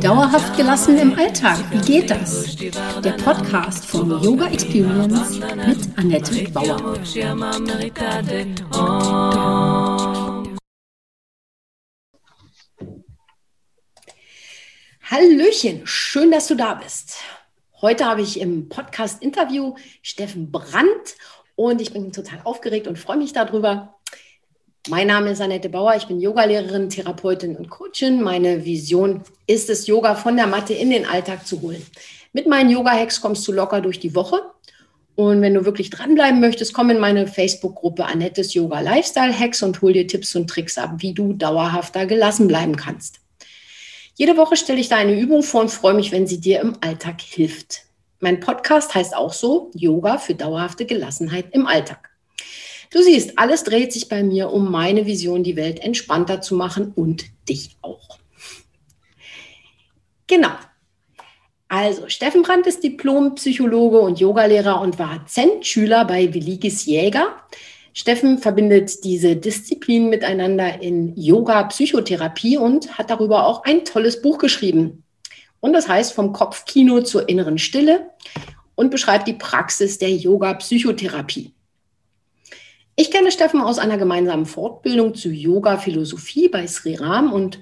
Dauerhaft gelassen im Alltag, wie geht das? Der Podcast von Yoga Experience mit Annette Bauer. Hallöchen, schön, dass du da bist. Heute habe ich im Podcast-Interview Steffen Brandt und ich bin total aufgeregt und freue mich darüber. Mein Name ist Annette Bauer, ich bin Yogalehrerin, Therapeutin und Coachin. Meine Vision ist es, Yoga von der Matte in den Alltag zu holen. Mit meinen Yoga-Hacks kommst du locker durch die Woche. Und wenn du wirklich dranbleiben möchtest, komm in meine Facebook-Gruppe Annettes Yoga Lifestyle Hacks und hol dir Tipps und Tricks ab, wie du dauerhafter gelassen bleiben kannst. Jede Woche stelle ich da eine Übung vor und freue mich, wenn sie dir im Alltag hilft. Mein Podcast heißt auch so Yoga für dauerhafte Gelassenheit im Alltag. Du siehst, alles dreht sich bei mir um meine Vision, die Welt entspannter zu machen und dich auch. Genau. Also, Steffen Brandt ist Diplompsychologe und Yogalehrer und war Zen-Schüler bei Willigis Jäger. Steffen verbindet diese Disziplinen miteinander in Yoga-Psychotherapie und hat darüber auch ein tolles Buch geschrieben. Und das heißt vom Kopfkino zur inneren Stille und beschreibt die Praxis der Yoga-Psychotherapie. Ich kenne Steffen aus einer gemeinsamen Fortbildung zu Yoga-Philosophie bei Sri Ram und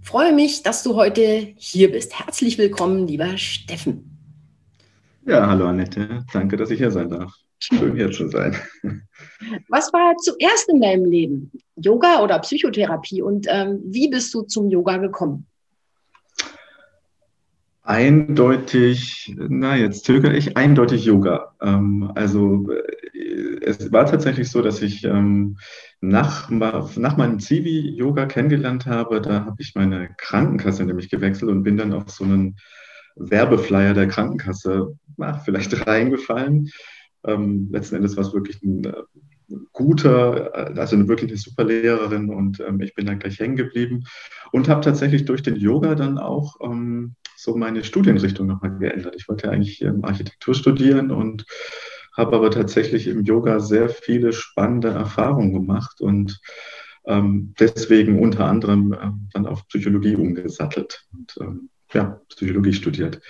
freue mich, dass du heute hier bist. Herzlich willkommen, lieber Steffen. Ja, hallo Annette. Danke, dass ich hier sein darf. Schön hier zu sein. Was war zuerst in deinem Leben? Yoga oder Psychotherapie? Und ähm, wie bist du zum Yoga gekommen? Eindeutig, na jetzt zögere ich, eindeutig Yoga. Ähm, also äh, es war tatsächlich so, dass ich ähm, nach, nach meinem Zivi Yoga kennengelernt habe. Da habe ich meine Krankenkasse nämlich gewechselt und bin dann auf so einen Werbeflyer der Krankenkasse na, vielleicht reingefallen. Ähm, letzten Endes war es wirklich ein äh, guter, also eine wirklich eine super Lehrerin und ähm, ich bin dann gleich hängen geblieben und habe tatsächlich durch den Yoga dann auch ähm, so meine Studienrichtung nochmal geändert. Ich wollte eigentlich ähm, Architektur studieren und habe aber tatsächlich im Yoga sehr viele spannende Erfahrungen gemacht und ähm, deswegen unter anderem äh, dann auf Psychologie umgesattelt und ähm, ja, Psychologie studiert.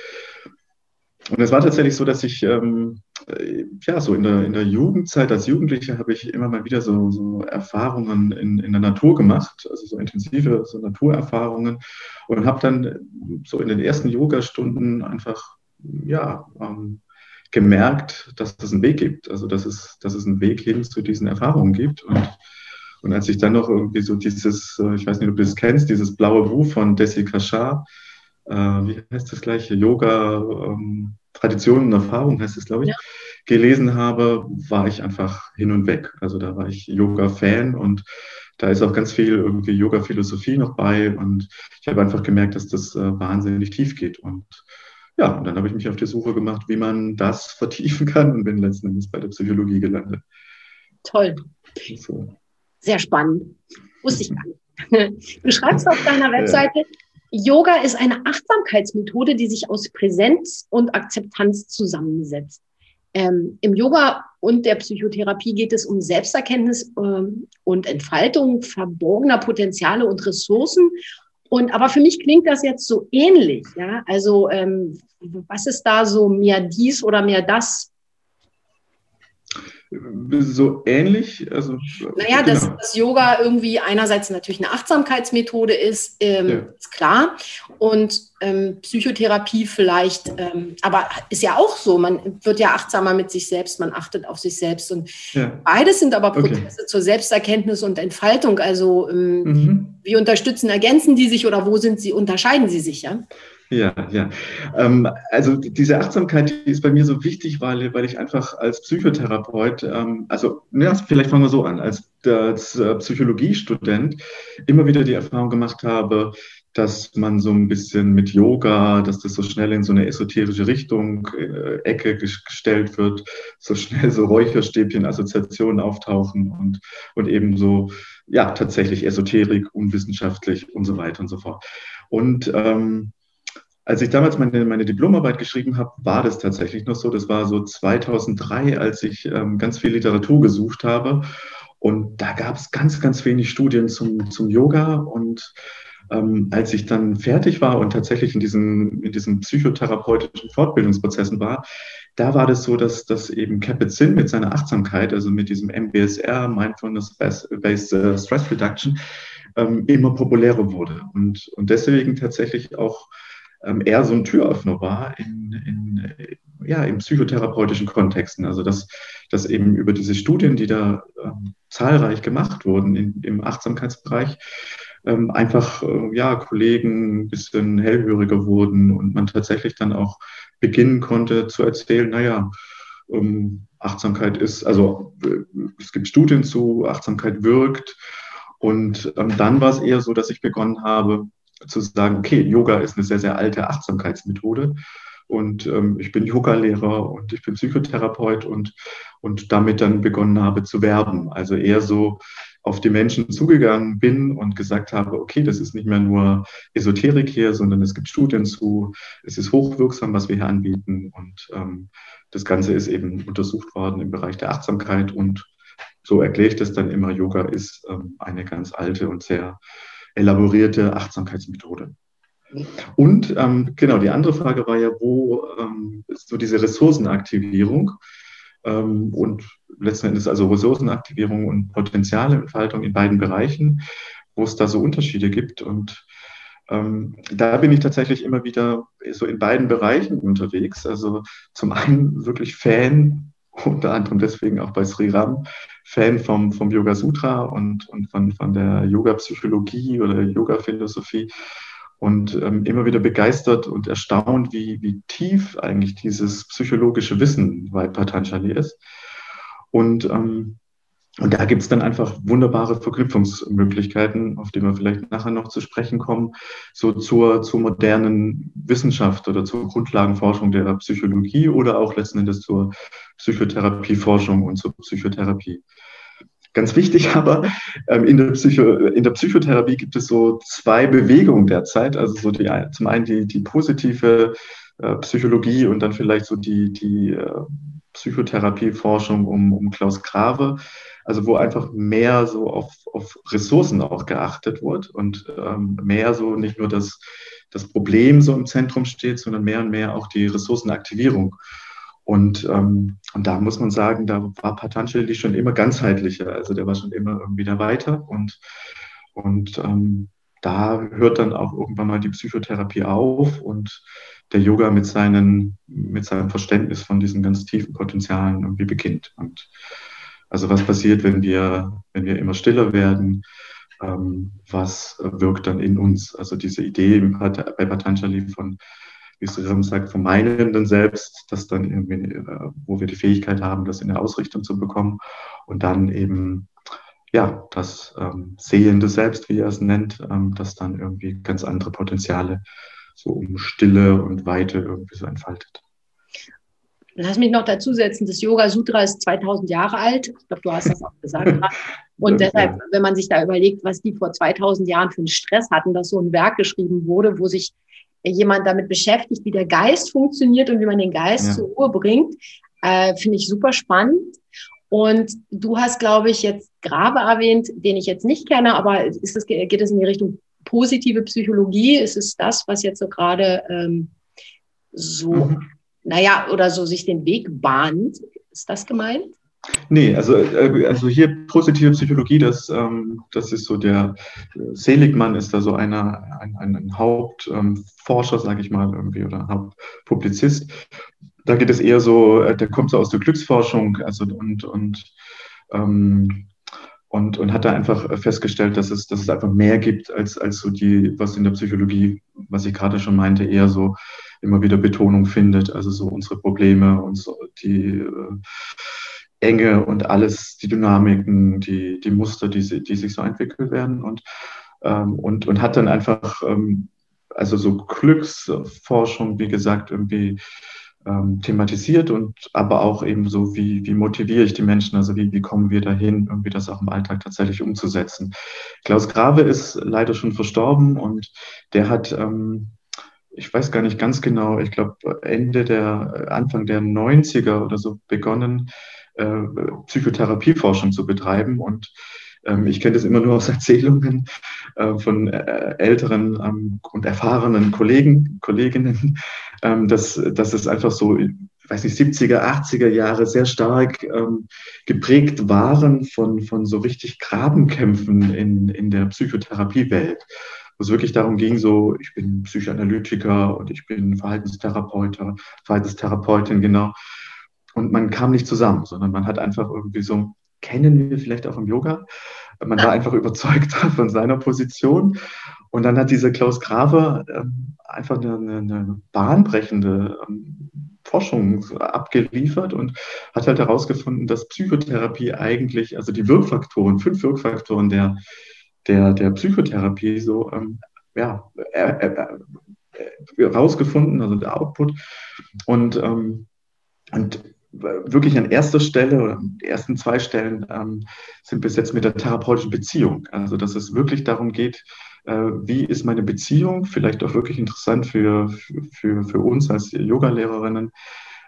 Und es war tatsächlich so, dass ich ähm, äh, ja so in der, in der Jugendzeit als Jugendlicher habe ich immer mal wieder so, so Erfahrungen in, in der Natur gemacht, also so intensive so Naturerfahrungen und habe dann so in den ersten Yoga-Stunden einfach ja ähm, gemerkt, dass es einen Weg gibt, also dass es, dass es einen Weg hin zu diesen Erfahrungen gibt. Und und als ich dann noch irgendwie so dieses, äh, ich weiß nicht, ob du das kennst, dieses blaue Buch von Desi Kashar, äh, wie heißt das gleiche, Yoga, ähm, Traditionen und Erfahrung heißt es, glaube ich, ja. gelesen habe, war ich einfach hin und weg. Also da war ich Yoga-Fan und da ist auch ganz viel irgendwie Yoga-Philosophie noch bei. Und ich habe einfach gemerkt, dass das äh, wahnsinnig tief geht. Und ja, und dann habe ich mich auf die Suche gemacht, wie man das vertiefen kann und bin letzten Endes bei der Psychologie gelandet. Toll. So. Sehr spannend. Wusste ich gar nicht. Du schreibst auf deiner Webseite, Yoga ist eine Achtsamkeitsmethode, die sich aus Präsenz und Akzeptanz zusammensetzt. Ähm, Im Yoga und der Psychotherapie geht es um Selbsterkenntnis ähm, und Entfaltung verborgener Potenziale und Ressourcen. Und aber für mich klingt das jetzt so ähnlich. Ja? Also ähm, was ist da so mehr dies oder mehr das? So ähnlich. Also, naja, genau. dass, dass, Yoga irgendwie einerseits natürlich eine Achtsamkeitsmethode ist, ähm, ja. ist klar. Und ähm, Psychotherapie vielleicht, ähm, aber ist ja auch so, man wird ja achtsamer mit sich selbst, man achtet auf sich selbst. Und ja. beides sind aber Prozesse okay. zur Selbsterkenntnis und Entfaltung. Also ähm, mhm. wie unterstützen, ergänzen die sich oder wo sind sie, unterscheiden sie sich, ja? Ja, ja. Ähm, also diese Achtsamkeit die ist bei mir so wichtig, weil, weil ich einfach als Psychotherapeut, ähm, also ja, vielleicht fangen wir so an, als, als äh, Psychologiestudent immer wieder die Erfahrung gemacht habe, dass man so ein bisschen mit Yoga, dass das so schnell in so eine esoterische Richtung, äh, Ecke gestellt wird, so schnell so Räucherstäbchen-Assoziationen auftauchen und, und eben so, ja, tatsächlich Esoterik, unwissenschaftlich und so weiter und so fort. Und ähm, als ich damals meine, meine Diplomarbeit geschrieben habe, war das tatsächlich noch so. Das war so 2003, als ich ähm, ganz viel Literatur gesucht habe Und da gab es ganz, ganz wenig Studien zum, zum Yoga. Und ähm, als ich dann fertig war und tatsächlich in diesen, in diesen psychotherapeutischen Fortbildungsprozessen war, da war das so, dass, dass eben Capet-Zinn mit seiner Achtsamkeit, also mit diesem MBSR, Mindfulness-Based äh, Stress Reduction, ähm, immer populärer wurde. Und, und deswegen tatsächlich auch ähm, eher so ein Türöffner war in, in, ja, in psychotherapeutischen Kontexten. Also dass, dass eben über diese Studien, die da ähm, zahlreich gemacht wurden in, im Achtsamkeitsbereich, ähm, einfach äh, ja, Kollegen ein bisschen hellhöriger wurden und man tatsächlich dann auch beginnen konnte zu erzählen, naja, ähm, Achtsamkeit ist, also äh, es gibt Studien zu, Achtsamkeit wirkt. Und ähm, dann war es eher so, dass ich begonnen habe, zu sagen, okay, Yoga ist eine sehr, sehr alte Achtsamkeitsmethode. Und ähm, ich bin Yoga-Lehrer und ich bin Psychotherapeut und, und damit dann begonnen habe zu werben. Also eher so auf die Menschen zugegangen bin und gesagt habe, okay, das ist nicht mehr nur Esoterik hier, sondern es gibt Studien zu, es ist hochwirksam, was wir hier anbieten. Und ähm, das Ganze ist eben untersucht worden im Bereich der Achtsamkeit und so erkläre ich das dann immer, Yoga ist ähm, eine ganz alte und sehr elaborierte Achtsamkeitsmethode. Und ähm, genau, die andere Frage war ja, wo ähm, ist so diese Ressourcenaktivierung ähm, und letzten Endes also Ressourcenaktivierung und Potenzialentfaltung in beiden Bereichen, wo es da so Unterschiede gibt. Und ähm, da bin ich tatsächlich immer wieder so in beiden Bereichen unterwegs. Also zum einen wirklich Fan, unter anderem deswegen auch bei Sri Ram, Fan vom, vom Yoga Sutra und, und von, von der Yoga-Psychologie oder Yoga-Philosophie und ähm, immer wieder begeistert und erstaunt, wie, wie tief eigentlich dieses psychologische Wissen bei Patanjali ist. Und, ähm, und da gibt es dann einfach wunderbare Verknüpfungsmöglichkeiten, auf die wir vielleicht nachher noch zu sprechen kommen, so zur, zur modernen Wissenschaft oder zur Grundlagenforschung der Psychologie oder auch letzten Endes zur Psychotherapieforschung und zur Psychotherapie. Ganz wichtig aber, ähm, in, der Psycho, in der Psychotherapie gibt es so zwei Bewegungen derzeit. Also so die, zum einen die, die positive äh, Psychologie und dann vielleicht so die, die äh, Psychotherapieforschung um, um Klaus Grave. Also wo einfach mehr so auf, auf Ressourcen auch geachtet wird und ähm, mehr so nicht nur das, das Problem so im Zentrum steht, sondern mehr und mehr auch die Ressourcenaktivierung. Und, ähm, und da muss man sagen, da war Patanjali schon immer ganzheitlicher. Also der war schon immer irgendwie da weiter. Und, und ähm, da hört dann auch irgendwann mal die Psychotherapie auf und der Yoga mit, seinen, mit seinem Verständnis von diesen ganz tiefen Potenzialen irgendwie beginnt. Und also was passiert, wenn wir, wenn wir immer stiller werden? Ähm, was wirkt dann in uns? Also diese Idee bei Patanjali von wie es Ram sagt, vom Meinenden selbst, das dann irgendwie, äh, wo wir die Fähigkeit haben, das in der Ausrichtung zu bekommen und dann eben ja, das ähm, sehende Selbst, wie er es nennt, ähm, das dann irgendwie ganz andere Potenziale so um Stille und Weite irgendwie so entfaltet. Lass mich noch dazu setzen, das Yoga Sutra ist 2000 Jahre alt. Ich glaube, du hast das auch gesagt. Und deshalb, wenn man sich da überlegt, was die vor 2000 Jahren für einen Stress hatten, dass so ein Werk geschrieben wurde, wo sich jemand damit beschäftigt, wie der Geist funktioniert und wie man den Geist ja. zur Ruhe bringt, äh, finde ich super spannend. Und du hast, glaube ich, jetzt Grabe erwähnt, den ich jetzt nicht kenne, aber ist das, geht es in die Richtung positive Psychologie? Ist es das, was jetzt so gerade ähm, so, mhm. naja, oder so sich den Weg bahnt? Ist das gemeint? Nee, also, äh, also hier positive Psychologie, das, ähm, das ist so der Seligmann ist da so einer, ein, ein Hauptforscher, sage ich mal, irgendwie, oder Hauptpublizist. Da geht es eher so, äh, der kommt so aus der Glücksforschung, also und, und ähm, und, und hat da einfach festgestellt, dass es, dass es einfach mehr gibt als, als so die, was in der Psychologie, was ich gerade schon meinte, eher so immer wieder Betonung findet. Also so unsere Probleme und so die äh, Enge und alles, die Dynamiken, die, die Muster, die, die sich so entwickelt werden und, ähm, und, und hat dann einfach, ähm, also so Glücksforschung, wie gesagt, irgendwie ähm, thematisiert und aber auch eben so, wie, wie motiviere ich die Menschen, also wie, wie kommen wir dahin, irgendwie das auch im Alltag tatsächlich umzusetzen. Klaus Grave ist leider schon verstorben und der hat, ähm, ich weiß gar nicht ganz genau, ich glaube Ende der, Anfang der 90er oder so begonnen, äh, Psychotherapieforschung zu betreiben. Und ähm, ich kenne das immer nur aus Erzählungen äh, von äh, älteren ähm, und erfahrenen Kollegen, Kolleginnen, ähm, dass, dass es einfach so, weiß nicht, 70er, 80er Jahre sehr stark ähm, geprägt waren von, von so richtig Grabenkämpfen in, in der Psychotherapiewelt wo es wirklich darum ging, so, ich bin Psychoanalytiker und ich bin Verhaltenstherapeut, Verhaltenstherapeutin, genau. Und man kam nicht zusammen, sondern man hat einfach irgendwie so, kennen wir vielleicht auch im Yoga, man war einfach überzeugt von seiner Position. Und dann hat dieser Klaus Graver ähm, einfach eine, eine bahnbrechende ähm, Forschung abgeliefert und hat halt herausgefunden, dass Psychotherapie eigentlich, also die Wirkfaktoren, fünf Wirkfaktoren der der, der Psychotherapie so ähm, ja, äh, äh, äh, rausgefunden, also der Output. Und, ähm, und wirklich an erster Stelle oder an den ersten zwei Stellen ähm, sind bis jetzt mit der therapeutischen Beziehung. Also dass es wirklich darum geht, äh, wie ist meine Beziehung, vielleicht auch wirklich interessant für, für, für uns als Yogalehrerinnen,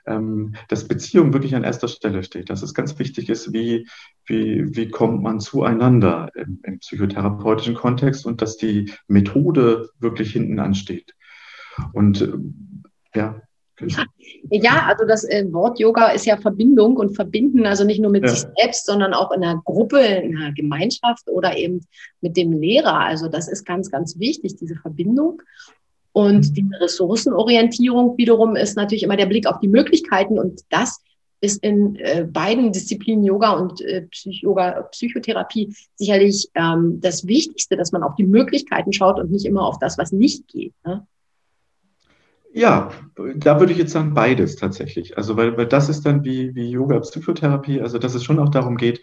ähm, dass Beziehung wirklich an erster Stelle steht, dass es ganz wichtig ist, wie, wie, wie kommt man zueinander im, im psychotherapeutischen Kontext und dass die Methode wirklich hinten ansteht. Und äh, ja. Ja, also das äh, Wort Yoga ist ja Verbindung und verbinden, also nicht nur mit ja. sich selbst, sondern auch in einer Gruppe, in einer Gemeinschaft oder eben mit dem Lehrer. Also das ist ganz, ganz wichtig, diese Verbindung. Und mhm. diese Ressourcenorientierung wiederum ist natürlich immer der Blick auf die Möglichkeiten und das ist in äh, beiden Disziplinen Yoga und äh, Psych-Yoga, Psychotherapie sicherlich ähm, das Wichtigste, dass man auf die Möglichkeiten schaut und nicht immer auf das, was nicht geht. Ne? Ja, da würde ich jetzt sagen beides tatsächlich. Also weil, weil das ist dann wie, wie Yoga, Psychotherapie, also dass es schon auch darum geht,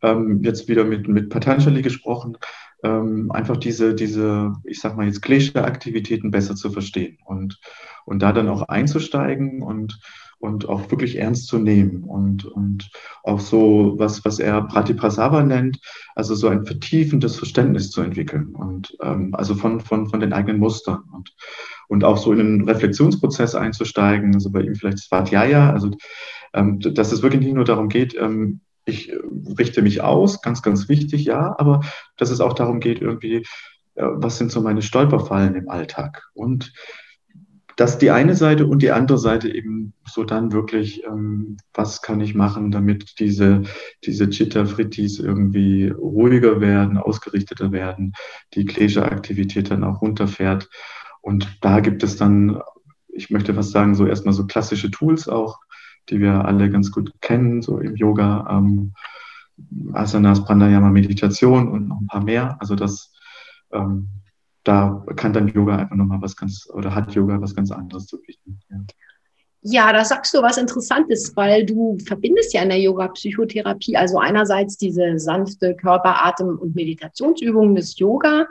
ähm, jetzt wieder mit, mit Patanjali gesprochen, ähm, einfach diese, diese, ich sag mal jetzt Klesha-Aktivitäten besser zu verstehen und, und da dann auch einzusteigen und, und auch wirklich ernst zu nehmen und, und auch so was, was er Pratiprasava nennt, also so ein vertiefendes Verständnis zu entwickeln und ähm, also von, von, von den eigenen Mustern und, und auch so in einen Reflexionsprozess einzusteigen, also bei ihm vielleicht Svadhyaya, also ähm, dass es wirklich nicht nur darum geht, ähm, ich richte mich aus, ganz, ganz wichtig, ja, aber dass es auch darum geht, irgendwie, äh, was sind so meine Stolperfallen im Alltag? Und dass die eine Seite und die andere Seite eben so dann wirklich, ähm, was kann ich machen, damit diese, diese Chitta-Frittis irgendwie ruhiger werden, ausgerichteter werden, die Klesha-Aktivität dann auch runterfährt. Und da gibt es dann, ich möchte fast sagen, so erstmal so klassische Tools auch, die wir alle ganz gut kennen, so im Yoga, ähm, Asanas, Pranayama, Meditation und noch ein paar mehr. Also das, ähm, da kann dann Yoga einfach nochmal was ganz, oder hat Yoga was ganz anderes zu bieten. Ja. Ja, da sagst du was Interessantes, weil du verbindest ja in der Yoga-Psychotherapie, also einerseits diese sanfte Körper-, Atem- und Meditationsübungen des Yoga,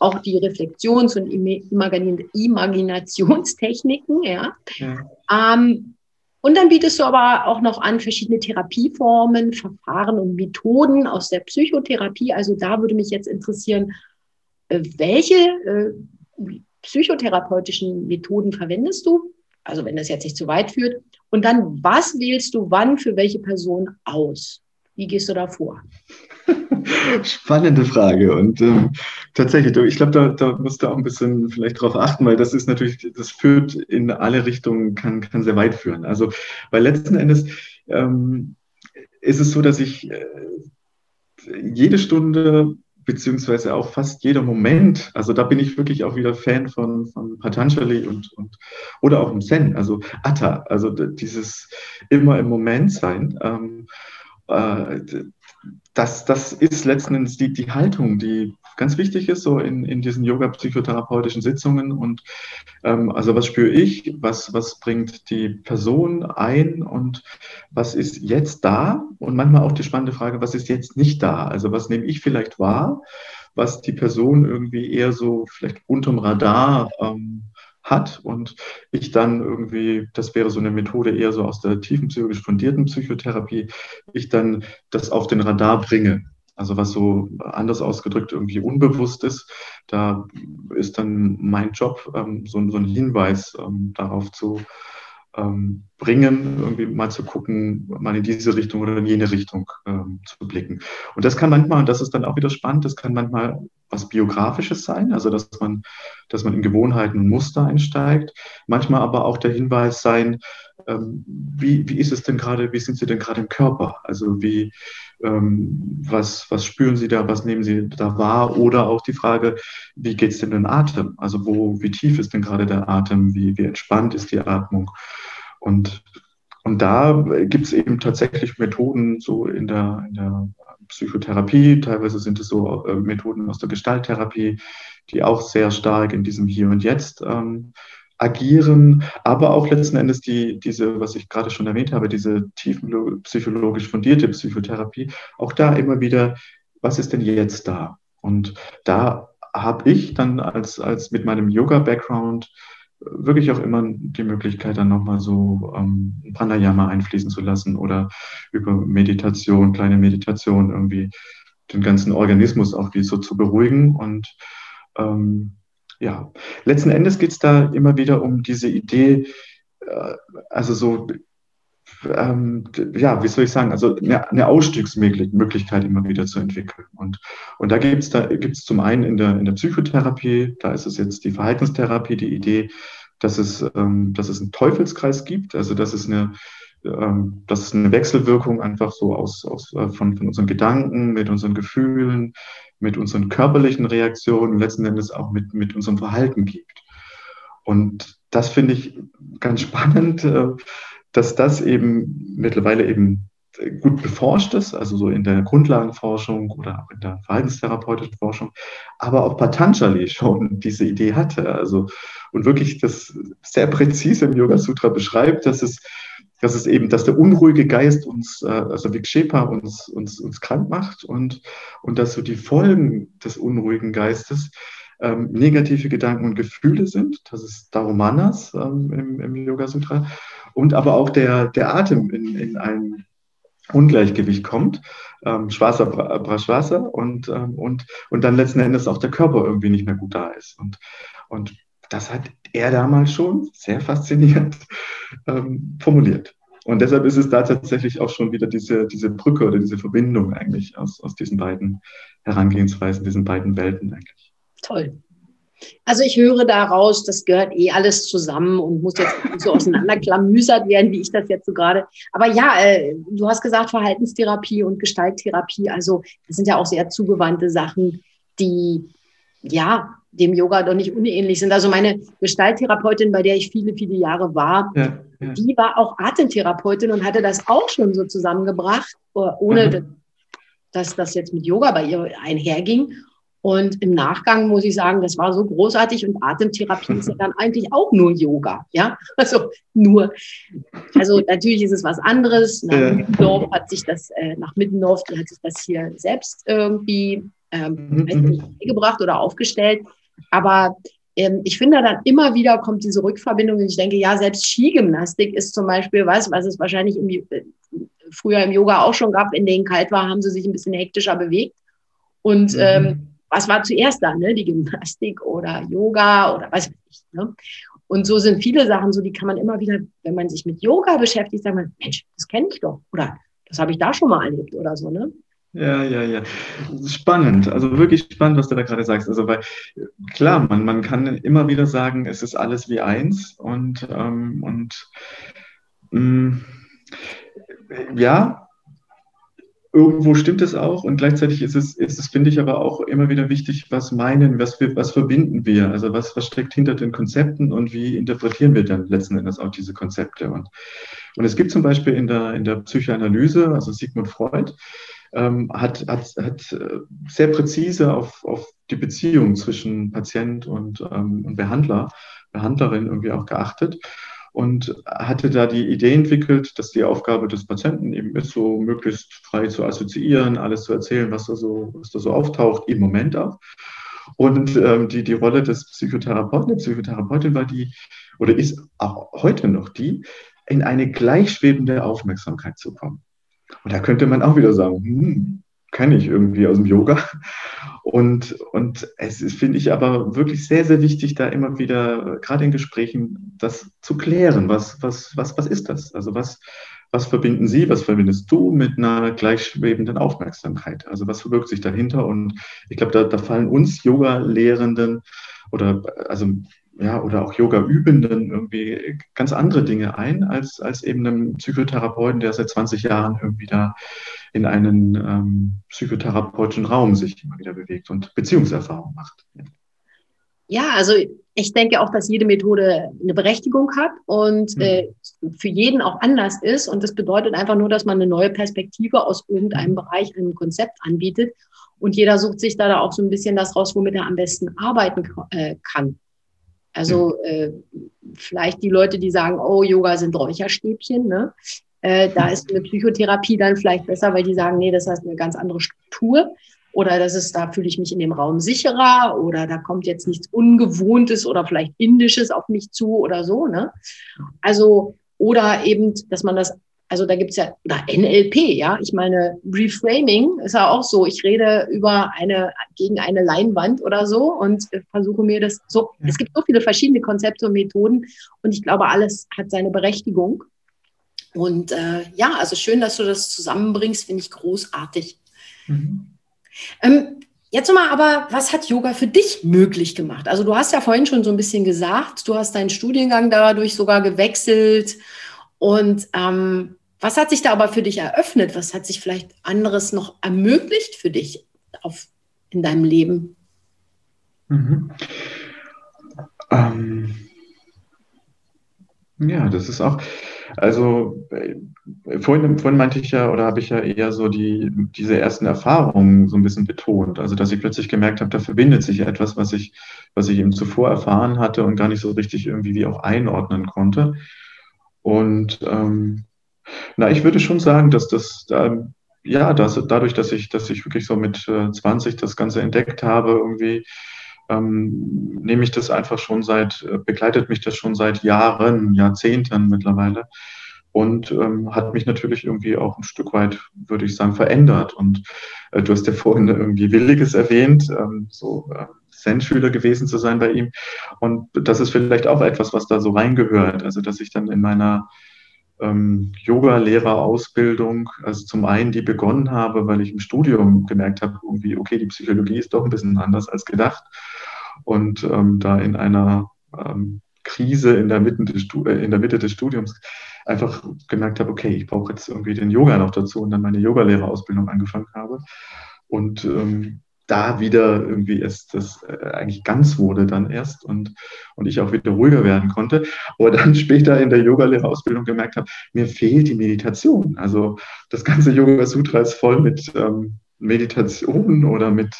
auch die Reflexions- und Imaginationstechniken, ja. ja. Ähm, und dann bietest du aber auch noch an verschiedene Therapieformen, Verfahren und Methoden aus der Psychotherapie. Also da würde mich jetzt interessieren, welche äh, psychotherapeutischen Methoden verwendest du? Also wenn das jetzt nicht zu weit führt. Und dann, was wählst du wann für welche Person aus? Wie gehst du da vor? Spannende Frage. Und ähm, tatsächlich, ich glaube, da, da musst du auch ein bisschen vielleicht drauf achten, weil das ist natürlich, das führt in alle Richtungen, kann, kann sehr weit führen. Also, weil letzten Endes ähm, ist es so, dass ich äh, jede Stunde beziehungsweise auch fast jeder Moment, also da bin ich wirklich auch wieder Fan von, von Patanjali und, und oder auch im Zen, also Atta, also dieses immer im Moment sein. Ähm, äh, das, das ist letzten Endes die, die Haltung, die ganz wichtig ist, so in, in diesen yoga-psychotherapeutischen Sitzungen. Und ähm, also was spüre ich, was, was bringt die Person ein und was ist jetzt da? Und manchmal auch die spannende Frage, was ist jetzt nicht da? Also was nehme ich vielleicht wahr, was die Person irgendwie eher so vielleicht unterm Radar ähm, hat und ich dann irgendwie, das wäre so eine Methode eher so aus der tiefenpsychologisch fundierten Psychotherapie, ich dann das auf den Radar bringe. Also was so anders ausgedrückt irgendwie unbewusst ist, da ist dann mein Job, ähm, so, so ein Hinweis ähm, darauf zu, ähm, bringen, irgendwie mal zu gucken, mal in diese Richtung oder in jene Richtung ähm, zu blicken. Und das kann manchmal, und das ist dann auch wieder spannend, das kann manchmal was Biografisches sein, also dass man, dass man in Gewohnheiten und Muster einsteigt. Manchmal aber auch der Hinweis sein, ähm, wie, wie ist es denn gerade, wie sind Sie denn gerade im Körper? Also wie, ähm, was, was spüren Sie da, was nehmen Sie da wahr? Oder auch die Frage, wie geht es denn den Atem? Also wo, wie tief ist denn gerade der Atem? Wie, wie entspannt ist die Atmung? Und, und da gibt es eben tatsächlich Methoden so in der, in der Psychotherapie, teilweise sind es so äh, Methoden aus der Gestalttherapie, die auch sehr stark in diesem Hier und Jetzt ähm, agieren, aber auch letzten Endes die, diese, was ich gerade schon erwähnt habe, diese tiefenpsychologisch fundierte Psychotherapie, auch da immer wieder, was ist denn jetzt da? Und da habe ich dann als, als mit meinem Yoga-Background wirklich auch immer die Möglichkeit, dann nochmal so ähm, Pranayama einfließen zu lassen oder über Meditation, kleine Meditation irgendwie den ganzen Organismus auch wie so zu beruhigen. Und ähm, ja, letzten Endes geht es da immer wieder um diese Idee, äh, also so, ähm, ja, wie soll ich sagen, also eine, eine, Ausstiegsmöglichkeit immer wieder zu entwickeln. Und, und da gibt es da gibt's zum einen in der, in der Psychotherapie, da ist es jetzt die Verhaltenstherapie, die Idee, dass es, ähm, dass es einen Teufelskreis gibt, also dass es eine, ähm, dass es eine Wechselwirkung einfach so aus, aus äh, von, von unseren Gedanken, mit unseren Gefühlen, mit unseren körperlichen Reaktionen, letzten Endes auch mit, mit unserem Verhalten gibt. Und das finde ich ganz spannend, äh, dass das eben mittlerweile eben gut beforscht ist, also so in der Grundlagenforschung oder auch in der verhaltenstherapeutischen Forschung, aber auch Patanjali schon diese Idee hatte, also und wirklich das sehr präzise im Yoga Sutra beschreibt, dass es dass es eben, dass der unruhige Geist uns, äh, also Vikshepa uns, uns, uns krank macht und, und dass so die Folgen des unruhigen Geistes ähm, negative Gedanken und Gefühle sind. Das ist Darumanas ähm, im, im Yoga Sutra. Und aber auch der, der Atem in, in ein Ungleichgewicht kommt, ähm, Schwarzer Prashwasa und, ähm, und, und dann letzten Endes auch der Körper irgendwie nicht mehr gut da ist. Und, und das hat er damals schon sehr faszinierend ähm, formuliert. Und deshalb ist es da tatsächlich auch schon wieder diese, diese Brücke oder diese Verbindung eigentlich aus, aus diesen beiden Herangehensweisen, diesen beiden Welten eigentlich. Toll. Also ich höre daraus, das gehört eh alles zusammen und muss jetzt so auseinanderklamüsert werden, wie ich das jetzt so gerade. Aber ja, äh, du hast gesagt Verhaltenstherapie und Gestalttherapie, also das sind ja auch sehr zugewandte Sachen, die ja dem Yoga doch nicht unähnlich sind. Also meine Gestalttherapeutin, bei der ich viele, viele Jahre war, ja, ja. die war auch Atemtherapeutin und hatte das auch schon so zusammengebracht, äh, ohne mhm. dass das jetzt mit Yoga bei ihr einherging. Und im Nachgang muss ich sagen, das war so großartig und Atemtherapie ist ja dann eigentlich auch nur Yoga, ja, also nur. Also natürlich ist es was anderes. Nach ja. Mittendorf hat sich das, äh, nach Mittendorf, hat sich das hier selbst irgendwie ähm, mhm. gebracht oder aufgestellt. Aber ähm, ich finde dann immer wieder kommt diese Rückverbindung und ich denke, ja, selbst Skigymnastik ist zum Beispiel was, was es wahrscheinlich im, äh, früher im Yoga auch schon gab, in denen kalt war, haben sie sich ein bisschen hektischer bewegt. Und mhm. ähm, was war zuerst da, ne? Die Gymnastik oder Yoga oder was weiß ich. Ne? Und so sind viele Sachen so, die kann man immer wieder, wenn man sich mit Yoga beschäftigt, sagen, Mensch, das kenne ich doch. Oder das habe ich da schon mal erlebt oder so, ne? Ja, ja, ja. Spannend, also wirklich spannend, was du da gerade sagst. Also, weil klar, man, man kann immer wieder sagen, es ist alles wie eins und, ähm, und mh, mm, ja, irgendwo stimmt es auch und gleichzeitig ist es, ist es, finde ich, aber auch immer wieder wichtig, was meinen, was, wir, was verbinden wir, also was, was steckt hinter den Konzepten und wie interpretieren wir dann letzten Endes auch diese Konzepte. Und, und es gibt zum Beispiel in der, in der Psychoanalyse, also Sigmund Freud, ähm, hat, hat, hat äh, sehr präzise auf, auf die Beziehung zwischen Patient und, ähm, und Behandler, Behandlerin irgendwie auch geachtet und hatte da die Idee entwickelt, dass die Aufgabe des Patienten eben ist, so möglichst frei zu assoziieren, alles zu erzählen, was da so, was da so auftaucht, im Moment auch. Und ähm, die, die Rolle des Psychotherapeuten, der Psychotherapeutin war die, oder ist auch heute noch die, in eine gleichschwebende Aufmerksamkeit zu kommen. Und da könnte man auch wieder sagen, hm, kenne ich irgendwie aus dem Yoga. Und, und es ist, finde ich, aber wirklich sehr, sehr wichtig, da immer wieder, gerade in Gesprächen, das zu klären. Was, was, was, was ist das? Also was, was verbinden Sie, was verbindest du mit einer gleichschwebenden Aufmerksamkeit? Also was verbirgt sich dahinter? Und ich glaube, da, da fallen uns Yoga-Lehrenden oder also ja, oder auch Yoga-Übenden irgendwie ganz andere Dinge ein, als, als eben einem Psychotherapeuten, der seit 20 Jahren irgendwie da in einen ähm, psychotherapeutischen Raum sich immer wieder bewegt und Beziehungserfahrung macht. Ja, also ich denke auch, dass jede Methode eine Berechtigung hat und mhm. äh, für jeden auch anders ist. Und das bedeutet einfach nur, dass man eine neue Perspektive aus irgendeinem mhm. Bereich, einem Konzept anbietet. Und jeder sucht sich da auch so ein bisschen das raus, womit er am besten arbeiten äh, kann. Also äh, vielleicht die Leute, die sagen, oh, Yoga sind Räucherstäbchen, ne? Äh, da ist eine Psychotherapie dann vielleicht besser, weil die sagen, nee, das heißt eine ganz andere Struktur. Oder das ist, da fühle ich mich in dem Raum sicherer oder da kommt jetzt nichts Ungewohntes oder vielleicht Indisches auf mich zu oder so. Ne? Also, oder eben, dass man das also da gibt's ja, oder NLP, ja. Ich meine, Reframing ist ja auch so. Ich rede über eine, gegen eine Leinwand oder so und versuche mir das so. Ja. Es gibt so viele verschiedene Konzepte und Methoden und ich glaube, alles hat seine Berechtigung. Und äh, ja, also schön, dass du das zusammenbringst, finde ich großartig. Mhm. Ähm, Jetzt mal, aber was hat Yoga für dich möglich gemacht? Also du hast ja vorhin schon so ein bisschen gesagt, du hast deinen Studiengang dadurch sogar gewechselt und ähm, was hat sich da aber für dich eröffnet? Was hat sich vielleicht anderes noch ermöglicht für dich auf, in deinem Leben? Mhm. Ähm, ja, das ist auch, also äh, vorhin, vorhin meinte ich ja, oder habe ich ja eher so die, diese ersten Erfahrungen so ein bisschen betont. Also dass ich plötzlich gemerkt habe, da verbindet sich etwas, was ich, was ich eben zuvor erfahren hatte und gar nicht so richtig irgendwie wie auch einordnen konnte. Und ähm, na, ich würde schon sagen, dass das, ähm, ja, dass, dadurch, dass ich, dass ich wirklich so mit äh, 20 das Ganze entdeckt habe, irgendwie, ähm, nehme ich das einfach schon seit, äh, begleitet mich das schon seit Jahren, Jahrzehnten mittlerweile und ähm, hat mich natürlich irgendwie auch ein Stück weit, würde ich sagen, verändert. Und äh, du hast ja vorhin irgendwie Williges erwähnt, ähm, so äh, Zen-Schüler gewesen zu sein bei ihm. Und das ist vielleicht auch etwas, was da so reingehört. Also, dass ich dann in meiner ähm, Yoga-Lehrerausbildung, also zum einen die begonnen habe, weil ich im Studium gemerkt habe, irgendwie, okay, die Psychologie ist doch ein bisschen anders als gedacht. Und ähm, da in einer ähm, Krise in der, Mitte des, äh, in der Mitte des Studiums einfach gemerkt habe, okay, ich brauche jetzt irgendwie den Yoga noch dazu und dann meine Yogalehrerausbildung angefangen habe. Und ähm, da wieder irgendwie erst das äh, eigentlich ganz wurde dann erst und, und ich auch wieder ruhiger werden konnte. Aber dann später in der Yogalehrerausbildung gemerkt habe, mir fehlt die Meditation. Also das ganze Yoga Sutra ist voll mit ähm, Meditationen oder mit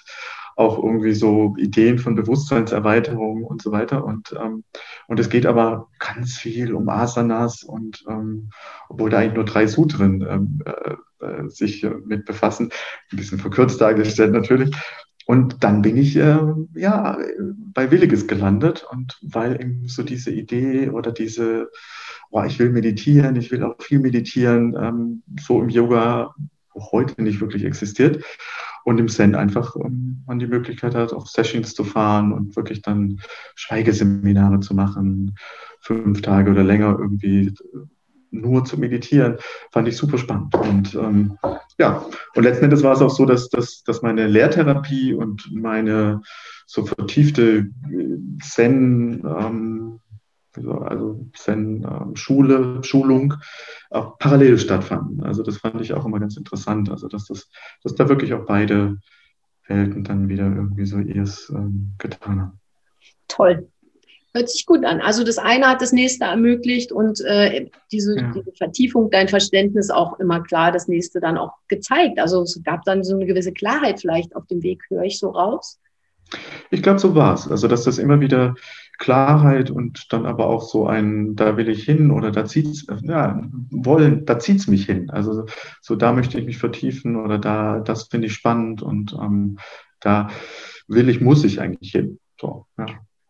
auch irgendwie so Ideen von Bewusstseinserweiterung und so weiter. Und, ähm, und es geht aber ganz viel um Asanas und ähm, obwohl da eigentlich nur drei Sutren ähm, äh, äh sich mit befassen, ein bisschen verkürzt dargestellt natürlich. Und dann bin ich äh, ja bei Williges gelandet und weil eben so diese Idee oder diese, oh, ich will meditieren, ich will auch viel meditieren, ähm, so im Yoga heute nicht wirklich existiert und im Zen einfach ähm, man die Möglichkeit hat, auf Sessions zu fahren und wirklich dann Schweigeseminare zu machen, fünf Tage oder länger irgendwie nur zu meditieren, fand ich super spannend. Und ähm, ja, und letzten Endes war es auch so, dass, dass, dass meine Lehrtherapie und meine so vertiefte Zen, ähm, also Zen-Schule, ähm, Schulung auch parallel stattfanden. Also das fand ich auch immer ganz interessant. Also dass das, dass da wirklich auch beide Welten dann wieder irgendwie so ihres ähm, getan haben. Toll. Hört sich gut an. Also das eine hat das nächste ermöglicht und äh, diese, ja. diese, Vertiefung, dein Verständnis auch immer klar, das nächste dann auch gezeigt. Also es gab dann so eine gewisse Klarheit vielleicht auf dem Weg, höre ich so raus. Ich glaube, so war es. Also dass das immer wieder Klarheit und dann aber auch so ein, da will ich hin oder da zieht's, ja, wollen, da zieht's mich hin. Also so da möchte ich mich vertiefen oder da, das finde ich spannend und ähm, da will ich, muss ich eigentlich hin. So, ja.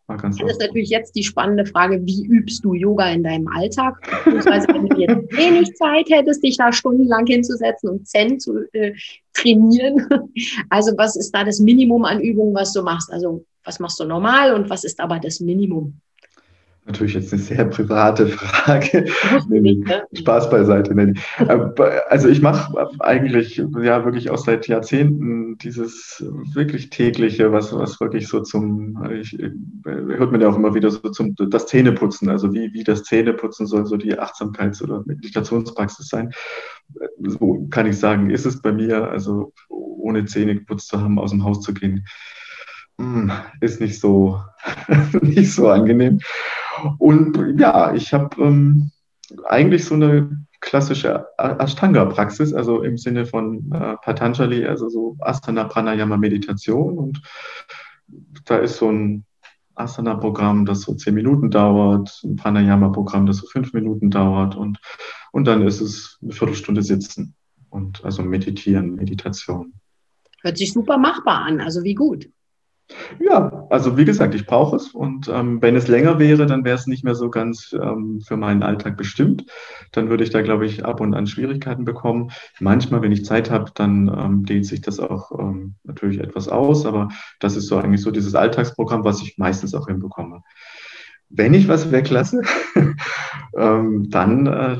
Das ist natürlich jetzt die spannende Frage, wie übst du Yoga in deinem Alltag? Beziehungsweise wenn du jetzt wenig Zeit hättest, dich da stundenlang hinzusetzen und Zen zu äh, trainieren. Also was ist da das Minimum an Übungen, was du machst? Also was machst du normal und was ist aber das Minimum? Natürlich jetzt eine sehr private Frage. Ne? Spaß beiseite. Nee. Also ich mache eigentlich ja wirklich auch seit Jahrzehnten dieses wirklich tägliche, was, was wirklich so zum, ich, hört man ja auch immer wieder so zum das Zähneputzen, also wie, wie das Zähneputzen soll so die Achtsamkeits- oder Meditationspraxis sein. So kann ich sagen, ist es bei mir, also ohne Zähne geputzt zu haben, aus dem Haus zu gehen ist nicht so, nicht so angenehm. Und ja, ich habe ähm, eigentlich so eine klassische Ashtanga-Praxis, also im Sinne von äh, Patanjali, also so Asana Pranayama Meditation. Und da ist so ein Asana-Programm, das so zehn Minuten dauert, ein Pranayama-Programm, das so fünf Minuten dauert und, und dann ist es eine Viertelstunde sitzen und also meditieren, Meditation. Hört sich super machbar an, also wie gut. Ja, also wie gesagt, ich brauche es und ähm, wenn es länger wäre, dann wäre es nicht mehr so ganz ähm, für meinen Alltag bestimmt. Dann würde ich da, glaube ich, ab und an Schwierigkeiten bekommen. Manchmal, wenn ich Zeit habe, dann ähm, dehnt sich das auch ähm, natürlich etwas aus, aber das ist so eigentlich so dieses Alltagsprogramm, was ich meistens auch hinbekomme. Wenn ich was weglasse, ähm, dann äh,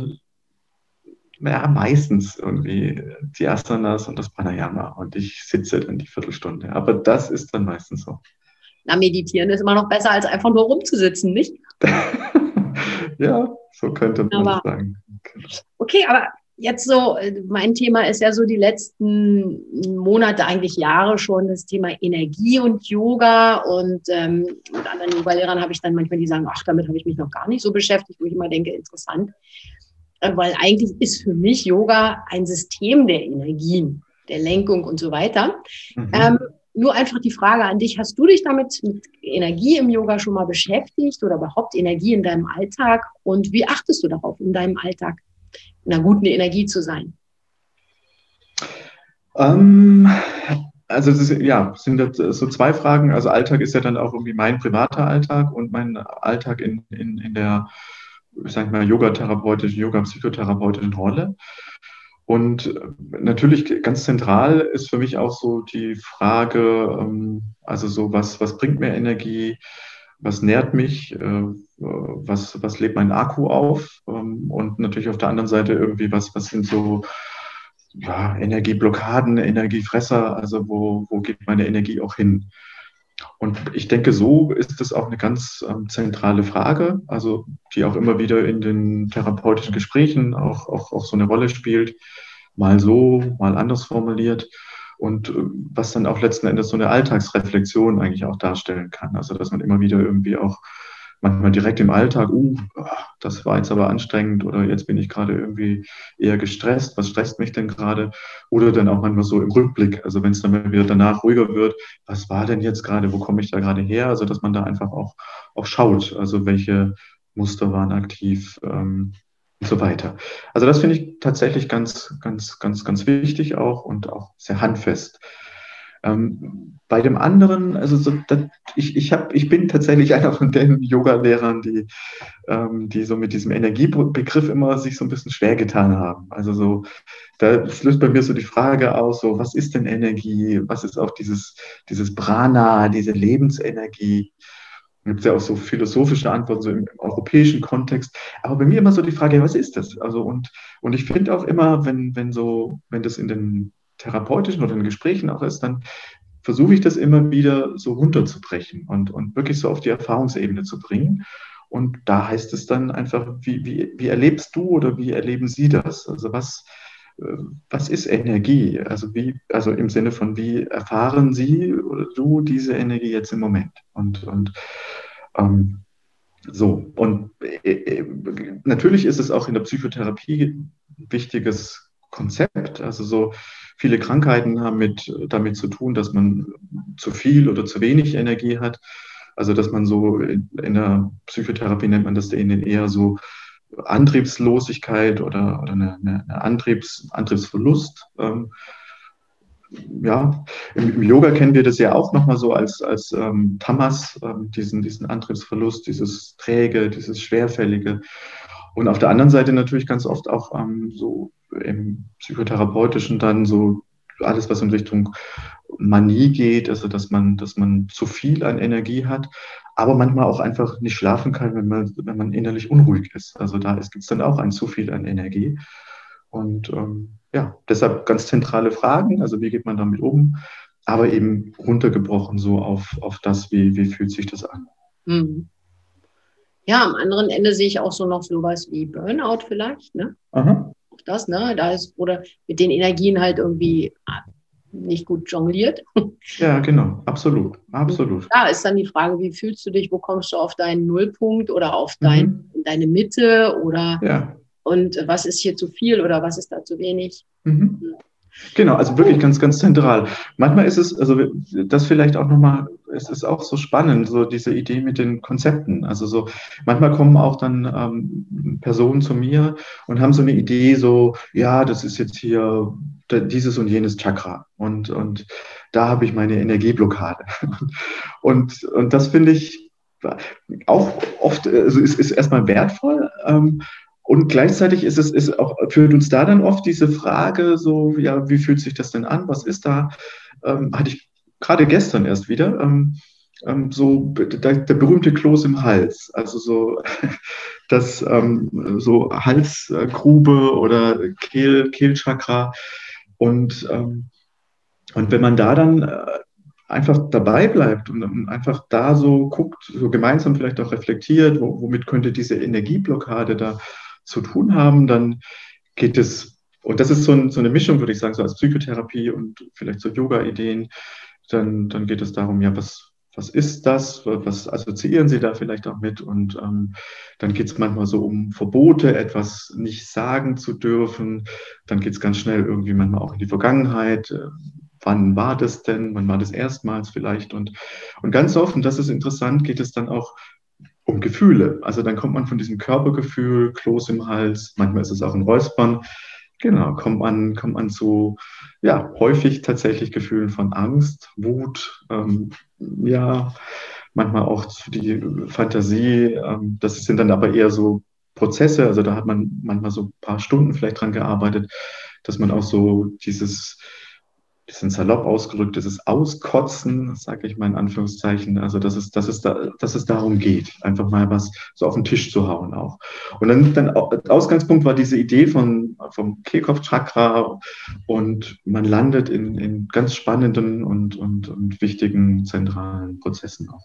ja, meistens irgendwie die Asanas und das Pranayama und ich sitze dann die Viertelstunde. Aber das ist dann meistens so. Na, meditieren ist immer noch besser, als einfach nur rumzusitzen, nicht? ja, so könnte man aber, sagen. Okay, aber jetzt so, mein Thema ist ja so die letzten Monate, eigentlich Jahre schon, das Thema Energie und Yoga. Und ähm, mit anderen Yoga-Lehrern habe ich dann manchmal, die sagen, ach, damit habe ich mich noch gar nicht so beschäftigt, wo ich immer denke, interessant. Äh, weil eigentlich ist für mich Yoga ein System der Energien, der Lenkung und so weiter. Mhm. Ähm, nur einfach die Frage an dich, hast du dich damit mit Energie im Yoga schon mal beschäftigt oder überhaupt Energie in deinem Alltag und wie achtest du darauf, in deinem Alltag in einer guten Energie zu sein? Ähm, also es ist, ja, sind das so zwei Fragen. Also Alltag ist ja dann auch irgendwie mein privater Alltag und mein Alltag in, in, in der ich sage mal, yogatherapeutischen, yoga-psychotherapeutischen Rolle. Und natürlich ganz zentral ist für mich auch so die Frage, ähm, also so, was, was bringt mir Energie, was nährt mich, äh, was, was lädt mein Akku auf ähm, und natürlich auf der anderen Seite irgendwie, was, was sind so ja, Energieblockaden, Energiefresser, also wo, wo geht meine Energie auch hin? Und ich denke, so ist es auch eine ganz ähm, zentrale Frage, also die auch immer wieder in den therapeutischen Gesprächen auch, auch, auch so eine Rolle spielt, mal so, mal anders formuliert und äh, was dann auch letzten Endes so eine Alltagsreflexion eigentlich auch darstellen kann. Also dass man immer wieder irgendwie auch manchmal direkt im Alltag, uh, das war jetzt aber anstrengend oder jetzt bin ich gerade irgendwie eher gestresst, was stresst mich denn gerade? Oder dann auch manchmal so im Rückblick, also wenn es dann wieder danach ruhiger wird, was war denn jetzt gerade, wo komme ich da gerade her? Also dass man da einfach auch, auch schaut, also welche Muster waren aktiv ähm, und so weiter. Also das finde ich tatsächlich ganz, ganz, ganz, ganz wichtig auch und auch sehr handfest. Ähm, bei dem anderen, also so, das, ich, ich, hab, ich bin tatsächlich einer von den Yoga-Lehrern, die, ähm, die so mit diesem Energiebegriff immer sich so ein bisschen schwer getan haben. Also so, das löst bei mir so die Frage aus, so, was ist denn Energie? Was ist auch dieses, dieses Prana, diese Lebensenergie? Gibt es ja auch so philosophische Antworten, so im, im, europäischen Kontext. Aber bei mir immer so die Frage, was ist das? Also, und, und ich finde auch immer, wenn, wenn so, wenn das in den therapeutischen oder in Gesprächen auch ist, dann versuche ich das immer wieder so runterzubrechen und, und wirklich so auf die Erfahrungsebene zu bringen. Und da heißt es dann einfach, wie, wie, wie erlebst du oder wie erleben Sie das? Also was, äh, was ist Energie? Also wie, also im Sinne von wie erfahren Sie oder du diese Energie jetzt im Moment? Und, und ähm, so, und äh, äh natürlich ist es auch in der Psychotherapie ein wichtiges Konzept. Also so Viele Krankheiten haben mit, damit zu tun, dass man zu viel oder zu wenig Energie hat. Also dass man so in, in der Psychotherapie nennt man das denen eher so Antriebslosigkeit oder, oder eine, eine Antriebs, Antriebsverlust ähm, ja, im, Yoga kennen wir das ja auch nochmal so als, als ähm, Tamas, ähm, diesen, diesen Antriebsverlust, dieses Träge, dieses Schwerfällige. Und auf der anderen Seite natürlich ganz oft auch ähm, so im Psychotherapeutischen dann so alles, was in Richtung Manie geht, also dass man, dass man zu viel an Energie hat, aber manchmal auch einfach nicht schlafen kann, wenn man, wenn man innerlich unruhig ist. Also da gibt es dann auch ein zu viel an Energie. Und ähm, ja, deshalb ganz zentrale Fragen, also wie geht man damit um, aber eben runtergebrochen so auf, auf das, wie, wie fühlt sich das an. Mhm. Ja, am anderen Ende sehe ich auch so noch sowas wie Burnout vielleicht, ne? Aha. Auch das, ne? Da ist, oder mit den Energien halt irgendwie nicht gut jongliert. Ja, genau, absolut, absolut. Da ist dann die Frage, wie fühlst du dich, wo kommst du auf deinen Nullpunkt oder auf dein, mhm. deine Mitte oder ja. und was ist hier zu viel oder was ist da zu wenig? Mhm. Genau, also wirklich ganz, ganz zentral. Manchmal ist es, also das vielleicht auch nochmal, es ist auch so spannend, so diese Idee mit den Konzepten. Also so, manchmal kommen auch dann ähm, Personen zu mir und haben so eine Idee, so, ja, das ist jetzt hier dieses und jenes Chakra und, und da habe ich meine Energieblockade. Und, und das finde ich auch oft, also ist, ist erstmal wertvoll. Ähm, und gleichzeitig ist es ist auch, führt uns da dann oft diese Frage, so, ja, wie fühlt sich das denn an? Was ist da? Ähm, hatte ich gerade gestern erst wieder, ähm, ähm, so der, der, berühmte Kloß im Hals, also so das ähm, so Halsgrube oder Kehl, Kehlchakra. Und, ähm, und wenn man da dann äh, einfach dabei bleibt und einfach da so guckt, so gemeinsam vielleicht auch reflektiert, womit könnte diese Energieblockade da zu tun haben, dann geht es, und das ist so, ein, so eine Mischung, würde ich sagen, so als Psychotherapie und vielleicht so Yoga-Ideen, dann, dann geht es darum, ja, was, was ist das? Was assoziieren Sie da vielleicht auch mit? Und ähm, dann geht es manchmal so um Verbote, etwas nicht sagen zu dürfen. Dann geht es ganz schnell irgendwie manchmal auch in die Vergangenheit. Äh, wann war das denn? Wann war das erstmals vielleicht? Und, und ganz oft, und das ist interessant, geht es dann auch um Gefühle. Also dann kommt man von diesem Körpergefühl, Kloß im Hals, manchmal ist es auch ein Räuspern. Genau, kommt man, kommt man zu, ja, häufig tatsächlich Gefühlen von Angst, Wut, ähm, ja, manchmal auch zu die Fantasie. Ähm, das sind dann aber eher so Prozesse, also da hat man manchmal so ein paar Stunden vielleicht dran gearbeitet, dass man auch so dieses bisschen salopp ausgedrückt, dieses Auskotzen, sage ich mal in Anführungszeichen, also dass es, dass, es da, dass es darum geht, einfach mal was so auf den Tisch zu hauen auch. Und dann, dann Ausgangspunkt war diese Idee von, vom Kehlkopf-Chakra und man landet in, in ganz spannenden und, und, und wichtigen zentralen Prozessen auch.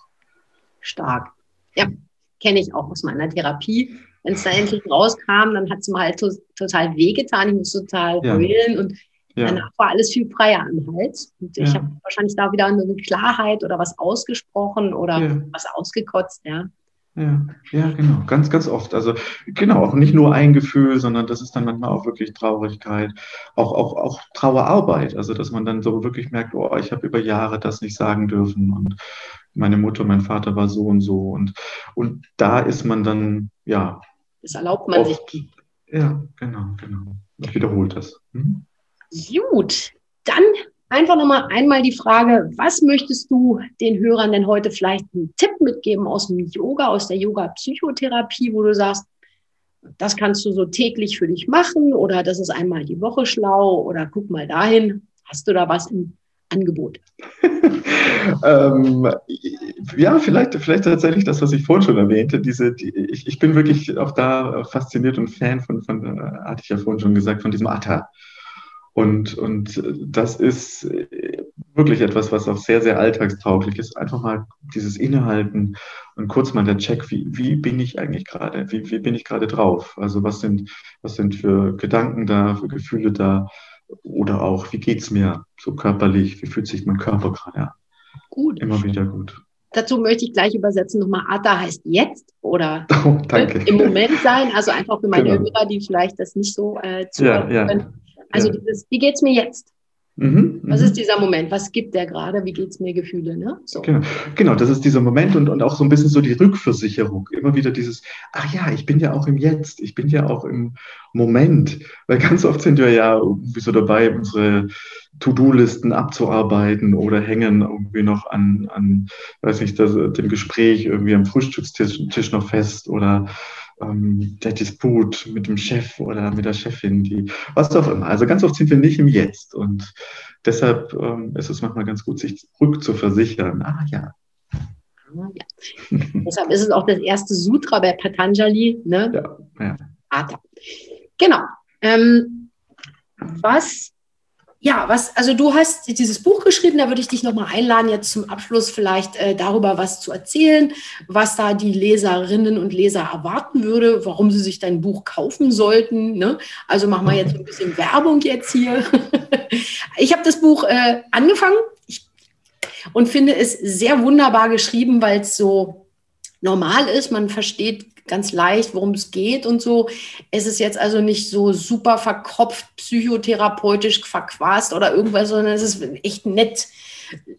Stark. Ja, kenne ich auch aus meiner Therapie. Wenn es da endlich rauskam, dann hat es mir halt to total wehgetan. Ich musste total ja. heulen und ja. Danach war alles viel freier am Hals. Und ich habe wahrscheinlich da wieder eine Klarheit oder was ausgesprochen oder ja. was ausgekotzt, ja. Ja, ja, genau, ganz, ganz oft. Also genau, auch nicht nur ein Gefühl, sondern das ist dann manchmal auch wirklich Traurigkeit, auch, auch, auch Trauerarbeit. Also dass man dann so wirklich merkt, oh, ich habe über Jahre das nicht sagen dürfen und meine Mutter, mein Vater war so und so. Und, und da ist man dann, ja. Das erlaubt man oft, sich. Ja, genau, genau. Ich wiederhole das. Mhm. Gut, dann einfach nochmal einmal die Frage, was möchtest du den Hörern denn heute vielleicht einen Tipp mitgeben aus dem Yoga, aus der Yoga-Psychotherapie, wo du sagst, das kannst du so täglich für dich machen oder das ist einmal die Woche schlau oder guck mal dahin. Hast du da was im Angebot? ähm, ja, vielleicht, vielleicht tatsächlich das, was ich vorhin schon erwähnte. Diese, die, ich, ich bin wirklich auch da fasziniert und Fan von, von äh, hatte ich ja vorhin schon gesagt, von diesem Atta. Und, und das ist wirklich etwas, was auch sehr, sehr alltagstauglich ist. Einfach mal dieses Innehalten und kurz mal der Check, wie, wie bin ich eigentlich gerade? Wie, wie bin ich gerade drauf? Also was sind, was sind für Gedanken da, für Gefühle da? Oder auch, wie geht es mir so körperlich? Wie fühlt sich mein Körper gerade an? Gut. Immer wieder gut. Dazu möchte ich gleich übersetzen nochmal, Atta heißt jetzt oder oh, im Moment sein. Also einfach für meine genau. Hörer, die vielleicht das nicht so äh, zuhören ja, ja. können. Also dieses, wie geht's mir jetzt? Mhm, Was ist mhm. dieser Moment? Was gibt der gerade? Wie geht es mir Gefühle? Ne? So. Genau. genau, das ist dieser Moment und, und auch so ein bisschen so die Rückversicherung. Immer wieder dieses, ach ja, ich bin ja auch im Jetzt, ich bin ja auch im Moment. Weil ganz oft sind wir ja irgendwie so dabei, unsere To-Do-Listen abzuarbeiten oder hängen irgendwie noch an, an weiß nicht, das, dem Gespräch irgendwie am Frühstückstisch noch fest oder ähm, der Disput mit dem Chef oder mit der Chefin, die, was auch immer. Also ganz oft sind wir nicht im Jetzt und deshalb ähm, ist es manchmal ganz gut, sich rückzuversichern. Ah ja. Ah, ja. deshalb ist es auch das erste Sutra bei Patanjali, ne? Ja, ja. Genau. Ähm, was ja, was, also du hast dieses Buch geschrieben, da würde ich dich nochmal einladen, jetzt zum Abschluss vielleicht äh, darüber was zu erzählen, was da die Leserinnen und Leser erwarten würde, warum sie sich dein Buch kaufen sollten. Ne? Also machen wir jetzt ein bisschen Werbung jetzt hier. ich habe das Buch äh, angefangen ich, und finde es sehr wunderbar geschrieben, weil es so normal ist. Man versteht ganz leicht, worum es geht und so. Es ist jetzt also nicht so super verkopft, psychotherapeutisch verquast oder irgendwas, sondern es ist echt nett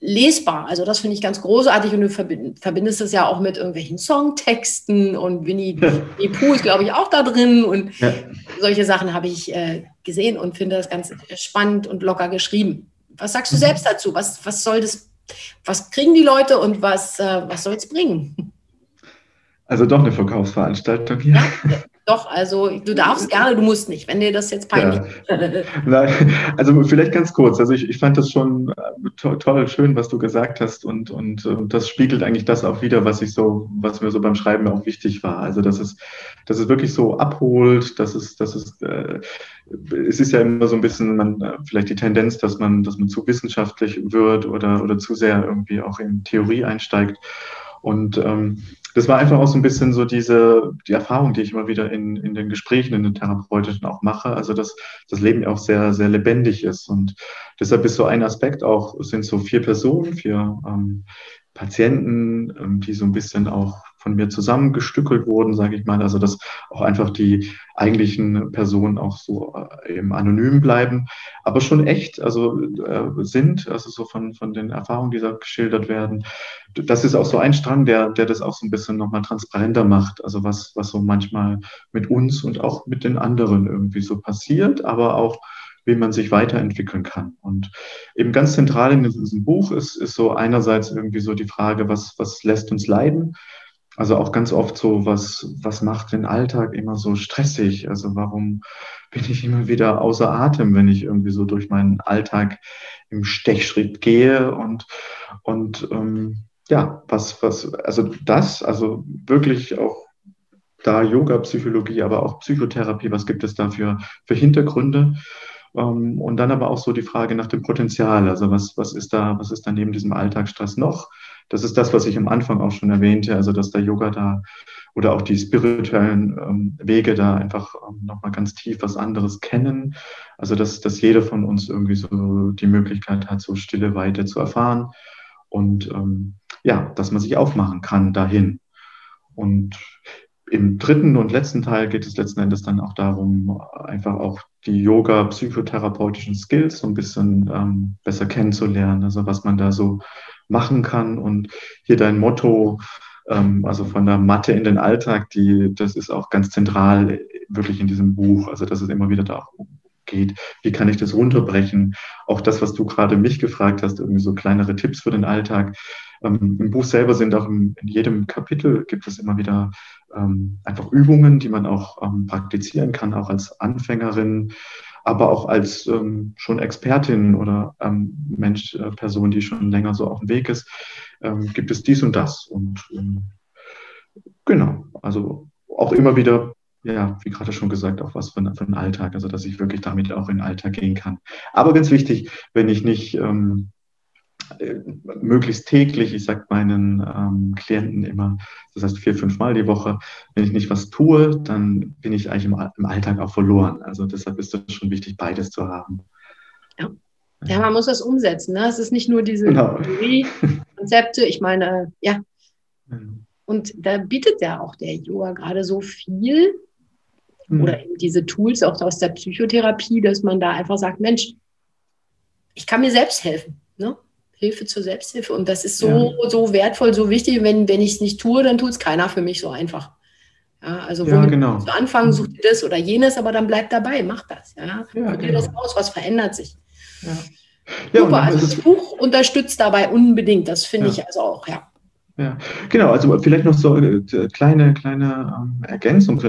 lesbar. Also das finde ich ganz großartig und du verbindest es ja auch mit irgendwelchen Songtexten und Winnie die Pooh ist, glaube ich, auch da drin und ja. solche Sachen habe ich äh, gesehen und finde das ganz spannend und locker geschrieben. Was sagst du mhm. selbst dazu? Was, was soll das, was kriegen die Leute und was, äh, was soll es bringen? Also doch eine Verkaufsveranstaltung hier. Ja, doch, also du darfst gerne, du musst nicht, wenn dir das jetzt peinlich ja. ist. also vielleicht ganz kurz. Also ich, ich fand das schon äh, to toll, schön, was du gesagt hast und, und, und das spiegelt eigentlich das auch wieder, was ich so, was mir so beim Schreiben auch wichtig war. Also dass es, dass es wirklich so abholt, dass es, dass es, äh, es ist ja immer so ein bisschen, man, äh, vielleicht die Tendenz, dass man, dass man zu wissenschaftlich wird oder, oder zu sehr irgendwie auch in Theorie einsteigt. Und ähm, das war einfach auch so ein bisschen so diese, die Erfahrung, die ich immer wieder in, in den Gesprächen, in den therapeutischen auch mache. Also, dass das Leben auch sehr, sehr lebendig ist. Und deshalb ist so ein Aspekt auch, sind so vier Personen, vier ähm, Patienten, ähm, die so ein bisschen auch von mir zusammengestückelt wurden, sage ich mal. Also dass auch einfach die eigentlichen Personen auch so äh, eben anonym bleiben, aber schon echt, also äh, sind, also so von, von den Erfahrungen, die da geschildert werden. Das ist auch so ein Strang, der, der das auch so ein bisschen nochmal transparenter macht. Also was, was so manchmal mit uns und auch mit den anderen irgendwie so passiert, aber auch wie man sich weiterentwickeln kann. Und eben ganz zentral in diesem Buch ist, ist so einerseits irgendwie so die Frage, was, was lässt uns leiden? Also auch ganz oft so, was, was macht den Alltag immer so stressig? Also warum bin ich immer wieder außer Atem, wenn ich irgendwie so durch meinen Alltag im Stechschritt gehe und, und ähm, ja, was, was, also das, also wirklich auch da Yoga, Psychologie, aber auch Psychotherapie, was gibt es da für, für Hintergründe? Ähm, und dann aber auch so die Frage nach dem Potenzial. Also was, was ist da, was ist da neben diesem Alltagsstress noch? Das ist das, was ich am Anfang auch schon erwähnte, also dass der Yoga da oder auch die spirituellen ähm, Wege da einfach ähm, nochmal ganz tief was anderes kennen. Also dass, dass jeder von uns irgendwie so die Möglichkeit hat, so stille Weite zu erfahren und ähm, ja, dass man sich aufmachen kann dahin. Und im dritten und letzten Teil geht es letzten Endes dann auch darum, einfach auch die Yoga-psychotherapeutischen Skills so ein bisschen ähm, besser kennenzulernen, also was man da so machen kann. Und hier dein Motto, ähm, also von der Mathe in den Alltag, die, das ist auch ganz zentral wirklich in diesem Buch, also dass es immer wieder da geht. Wie kann ich das runterbrechen? Auch das, was du gerade mich gefragt hast, irgendwie so kleinere Tipps für den Alltag. Ähm, Im Buch selber sind auch in, in, jedem Kapitel gibt es immer wieder ähm, einfach Übungen, die man auch ähm, praktizieren kann, auch als Anfängerin, aber auch als ähm, schon Expertin oder ähm, Mensch, äh, Person, die schon länger so auf dem Weg ist, ähm, gibt es dies und das. Und genau, also auch immer wieder ja, wie gerade schon gesagt, auch was für, für einen Alltag, also dass ich wirklich damit auch in den Alltag gehen kann. Aber ganz wichtig, wenn ich nicht ähm, äh, möglichst täglich, ich sage meinen ähm, Klienten immer, das heißt vier, fünf Mal die Woche, wenn ich nicht was tue, dann bin ich eigentlich im, im Alltag auch verloren. Also deshalb ist es schon wichtig, beides zu haben. Ja. Ja, man muss das umsetzen. Ne? Es ist nicht nur diese genau. Konzepte. Ich meine, ja. Und da bietet ja auch der Yoga gerade so viel, mhm. oder eben diese Tools auch aus der Psychotherapie, dass man da einfach sagt, Mensch, ich kann mir selbst helfen. Ne? Hilfe zur Selbsthilfe. Und das ist so, ja. so wertvoll, so wichtig. Wenn, wenn ich es nicht tue, dann tut es keiner für mich so einfach. Ja, also ja, genau. zu anfangen, such dir das oder jenes, aber dann bleib dabei, mach das. Ja, ja dir das genau. aus, was verändert sich. Ja. Super, also das Buch unterstützt dabei unbedingt. Das finde ich also auch, ja. Ja, genau, also vielleicht noch so eine äh, kleine, kleine ähm, Ergänzung.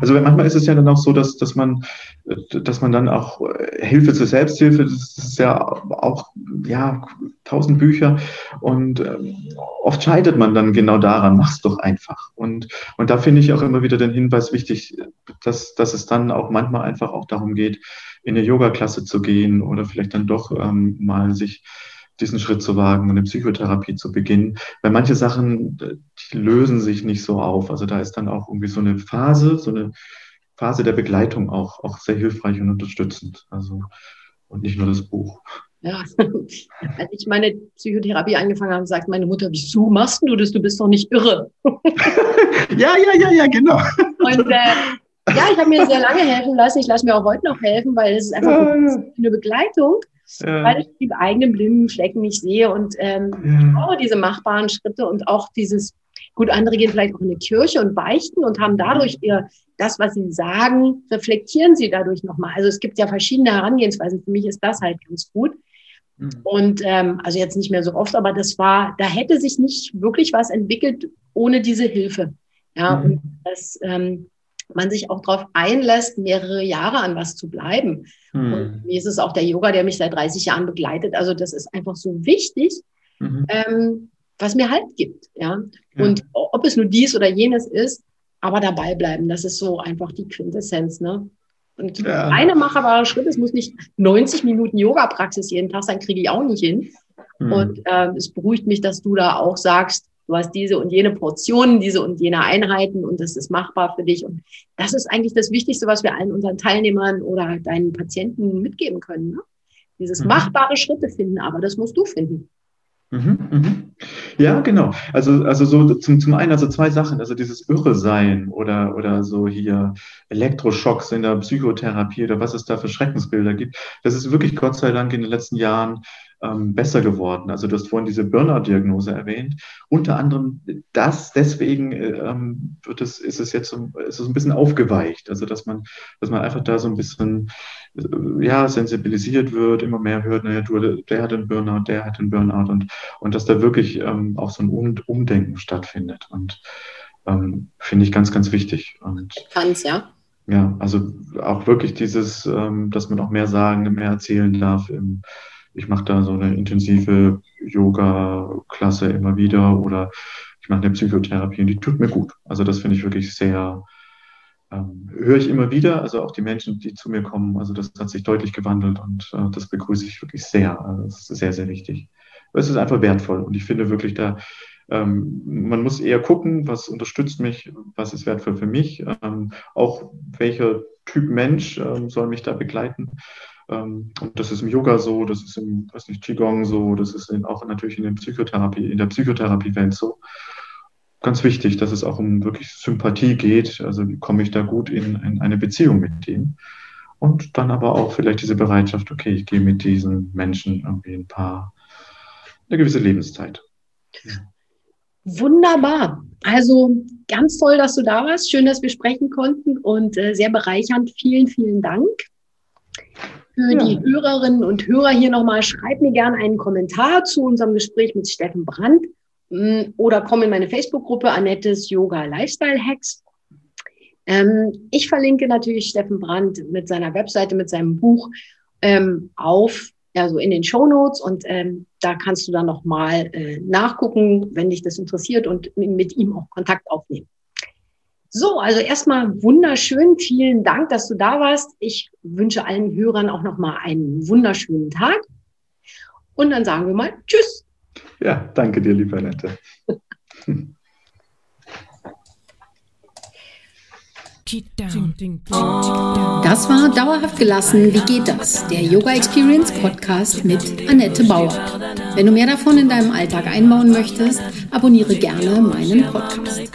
Also manchmal ist es ja dann auch so, dass, dass man, äh, dass man dann auch äh, Hilfe zur Selbsthilfe, das ist ja auch, ja, tausend Bücher und ähm, oft scheitert man dann genau daran, mach's doch einfach. Und, und da finde ich auch immer wieder den Hinweis wichtig, dass, dass es dann auch manchmal einfach auch darum geht, in eine Yoga-Klasse zu gehen oder vielleicht dann doch ähm, mal sich diesen Schritt zu wagen und eine Psychotherapie zu beginnen. Weil manche Sachen, die lösen sich nicht so auf. Also da ist dann auch irgendwie so eine Phase, so eine Phase der Begleitung auch, auch sehr hilfreich und unterstützend. Also, und nicht nur das Buch. Ja, als ich meine Psychotherapie angefangen habe, sagt meine Mutter, wieso machst du das? Du bist doch nicht irre. ja, ja, ja, ja, genau. Und äh, ja, ich habe mir sehr lange helfen lassen. Ich lasse mir auch heute noch helfen, weil es ist einfach eine Begleitung ja. weil ich die eigenen blinden Flecken nicht sehe. Und ähm, ja. ich brauche diese machbaren Schritte und auch dieses, gut, andere gehen vielleicht auch in eine Kirche und beichten und haben dadurch ihr, das, was sie sagen, reflektieren sie dadurch nochmal. Also es gibt ja verschiedene Herangehensweisen. Für mich ist das halt ganz gut. Mhm. Und ähm, also jetzt nicht mehr so oft, aber das war, da hätte sich nicht wirklich was entwickelt ohne diese Hilfe. Ja, mhm. und das ähm, man sich auch darauf einlässt, mehrere Jahre an was zu bleiben. Mhm. Und mir ist es auch der Yoga, der mich seit 30 Jahren begleitet. Also das ist einfach so wichtig, mhm. ähm, was mir Halt gibt. Ja? ja? Und ob es nur dies oder jenes ist, aber dabei bleiben, das ist so einfach die Quintessenz. Ne? Und ja. eine machbare Schritt, es muss nicht 90 Minuten Yoga-Praxis jeden Tag sein, kriege ich auch nicht hin. Mhm. Und äh, es beruhigt mich, dass du da auch sagst, du hast diese und jene Portionen, diese und jene Einheiten und das ist machbar für dich. Und das ist eigentlich das Wichtigste, was wir allen unseren Teilnehmern oder deinen Patienten mitgeben können. Ne? Dieses mhm. machbare Schritte finden, aber das musst du finden. Mhm, mhm. Ja, genau. Also, also so zum, zum einen, also zwei Sachen, also dieses Irre-Sein oder, oder so hier Elektroschocks in der Psychotherapie oder was es da für Schreckensbilder gibt. Das ist wirklich Gott sei Dank in den letzten Jahren ähm, besser geworden. Also du hast vorhin diese Burnout-Diagnose erwähnt. Unter anderem das, deswegen ähm, wird es, ist es jetzt so, ist es ein bisschen aufgeweicht. Also dass man, dass man einfach da so ein bisschen äh, ja, sensibilisiert wird, immer mehr hört, naja, du, der hat einen Burnout, der hat einen Burnout und, und dass da wirklich ähm, auch so ein Umdenken stattfindet. Und ähm, finde ich ganz, ganz wichtig. Und, Kann's, ja. Ja, also auch wirklich dieses, ähm, dass man auch mehr sagen, mehr erzählen darf im, ich mache da so eine intensive Yoga-Klasse immer wieder oder ich mache eine Psychotherapie und die tut mir gut. Also das finde ich wirklich sehr, ähm, höre ich immer wieder, also auch die Menschen, die zu mir kommen, also das hat sich deutlich gewandelt und äh, das begrüße ich wirklich sehr. Also das ist sehr, sehr wichtig. Es ist einfach wertvoll und ich finde wirklich da, ähm, man muss eher gucken, was unterstützt mich, was ist wertvoll für mich, ähm, auch welcher Typ Mensch ähm, soll mich da begleiten. Ähm, und das ist im Yoga so, das ist im, weiß nicht, Qigong so, das ist in, auch natürlich in der Psychotherapie, in der Psychotherapiewelt so. Ganz wichtig, dass es auch um wirklich Sympathie geht. Also wie komme ich da gut in, in eine Beziehung mit denen? Und dann aber auch vielleicht diese Bereitschaft, okay, ich gehe mit diesen Menschen irgendwie ein paar, eine gewisse Lebenszeit. Wunderbar. Also ganz toll, dass du da warst. Schön, dass wir sprechen konnten und äh, sehr bereichernd. Vielen, vielen Dank für ja. die Hörerinnen und Hörer hier nochmal, schreib mir gerne einen Kommentar zu unserem Gespräch mit Steffen Brandt mm, oder komm in meine Facebook-Gruppe Annettes Yoga Lifestyle Hacks. Ähm, ich verlinke natürlich Steffen Brandt mit seiner Webseite, mit seinem Buch ähm, auf, also in den Show Notes und ähm, da kannst du dann nochmal äh, nachgucken, wenn dich das interessiert und mit ihm auch Kontakt aufnehmen. So, also erstmal wunderschön. Vielen Dank, dass du da warst. Ich wünsche allen Hörern auch nochmal einen wunderschönen Tag. Und dann sagen wir mal Tschüss. Ja, danke dir, lieber Nette. Das war Dauerhaft gelassen. Wie geht das? Der Yoga Experience Podcast mit Annette Bauer. Wenn du mehr davon in deinem Alltag einbauen möchtest, abonniere gerne meinen Podcast.